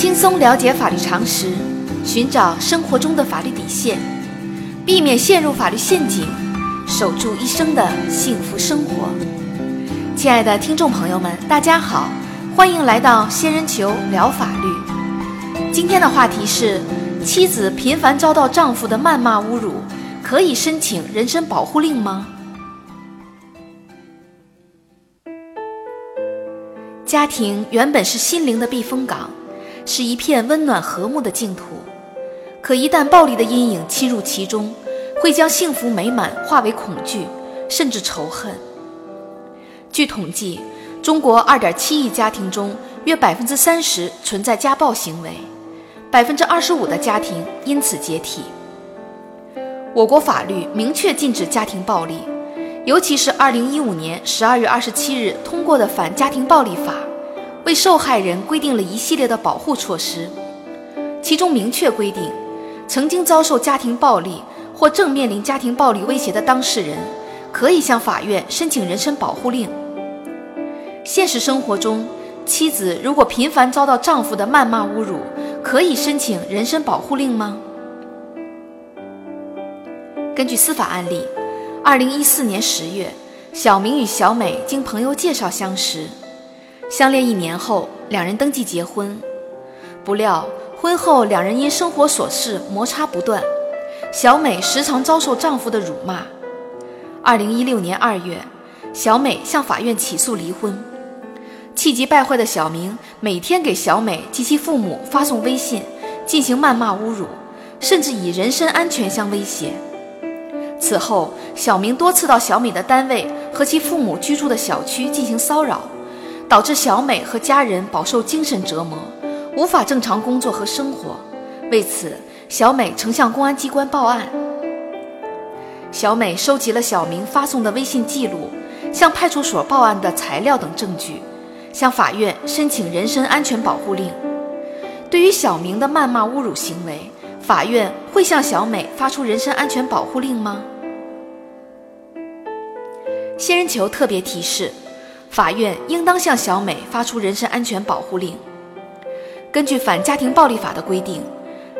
轻松了解法律常识，寻找生活中的法律底线，避免陷入法律陷阱，守住一生的幸福生活。亲爱的听众朋友们，大家好，欢迎来到仙人球聊法律。今天的话题是：妻子频繁遭到丈夫的谩骂侮辱，可以申请人身保护令吗？家庭原本是心灵的避风港，是一片温暖和睦的净土。可一旦暴力的阴影侵入其中，会将幸福美满化为恐惧，甚至仇恨。据统计，中国2.7亿家庭中，约30%存在家暴行为，25%的家庭因此解体。我国法律明确禁止家庭暴力。尤其是二零一五年十二月二十七日通过的《反家庭暴力法》，为受害人规定了一系列的保护措施，其中明确规定，曾经遭受家庭暴力或正面临家庭暴力威胁的当事人，可以向法院申请人身保护令。现实生活中，妻子如果频繁遭到丈夫的谩骂侮辱，可以申请人身保护令吗？根据司法案例。二零一四年十月，小明与小美经朋友介绍相识，相恋一年后，两人登记结婚。不料婚后两人因生活琐事摩擦不断，小美时常遭受丈夫的辱骂。二零一六年二月，小美向法院起诉离婚。气急败坏的小明每天给小美及其父母发送微信，进行谩骂侮辱，甚至以人身安全相威胁。此后，小明多次到小美的单位和其父母居住的小区进行骚扰，导致小美和家人饱受精神折磨，无法正常工作和生活。为此，小美曾向公安机关报案。小美收集了小明发送的微信记录、向派出所报案的材料等证据，向法院申请人身安全保护令。对于小明的谩骂侮辱行为，法院会向小美发出人身安全保护令吗？仙人球特别提示：法院应当向小美发出人身安全保护令。根据《反家庭暴力法》的规定，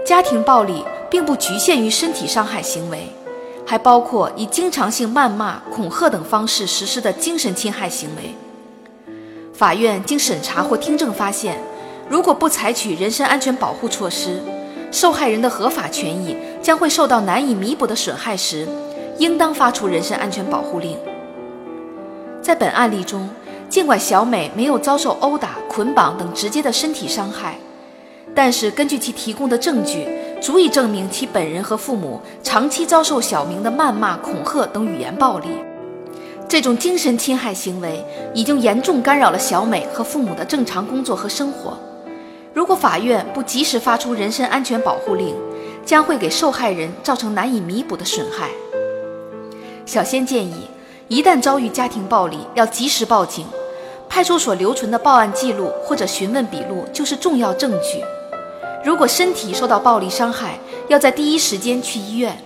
家庭暴力并不局限于身体伤害行为，还包括以经常性谩骂、恐吓等方式实施的精神侵害行为。法院经审查或听证发现，如果不采取人身安全保护措施，受害人的合法权益将会受到难以弥补的损害时，应当发出人身安全保护令。在本案例中，尽管小美没有遭受殴打、捆绑等直接的身体伤害，但是根据其提供的证据，足以证明其本人和父母长期遭受小明的谩骂、恐吓等语言暴力。这种精神侵害行为已经严重干扰了小美和父母的正常工作和生活。如果法院不及时发出人身安全保护令，将会给受害人造成难以弥补的损害。小仙建议，一旦遭遇家庭暴力，要及时报警。派出所留存的报案记录或者询问笔录就是重要证据。如果身体受到暴力伤害，要在第一时间去医院，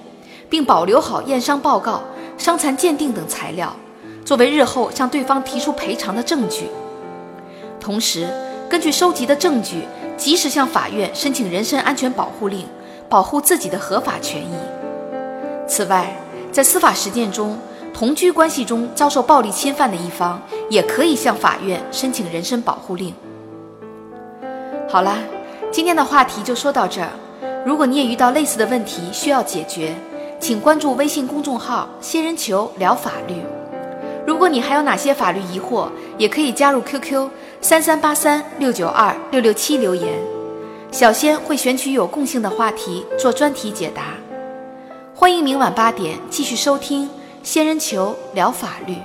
并保留好验伤报告、伤残鉴定等材料，作为日后向对方提出赔偿的证据。同时，根据收集的证据，及时向法院申请人身安全保护令，保护自己的合法权益。此外，在司法实践中，同居关系中遭受暴力侵犯的一方也可以向法院申请人身保护令。好啦，今天的话题就说到这儿。如果你也遇到类似的问题需要解决，请关注微信公众号“仙人球聊法律”。如果你还有哪些法律疑惑，也可以加入 QQ。三三八三六九二六六七留言，小仙会选取有共性的话题做专题解答。欢迎明晚八点继续收听仙人球聊法律。